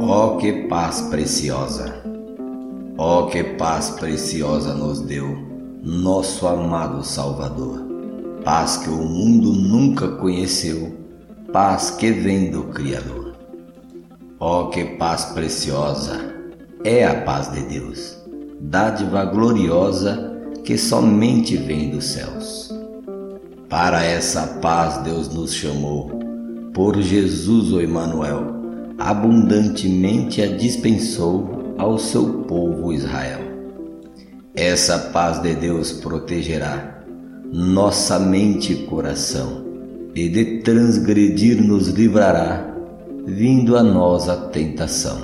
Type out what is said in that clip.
Oh, que paz preciosa! Oh, que paz preciosa nos deu nosso amado Salvador! Paz que o mundo nunca conheceu, paz que vem do Criador. Oh, que paz preciosa! É a paz de Deus, dádiva gloriosa que somente vem dos céus. Para essa paz Deus nos chamou por Jesus o Emanuel, abundantemente a dispensou ao seu povo Israel. Essa paz de Deus protegerá nossa mente e coração, e de transgredir nos livrará, vindo a nós a tentação.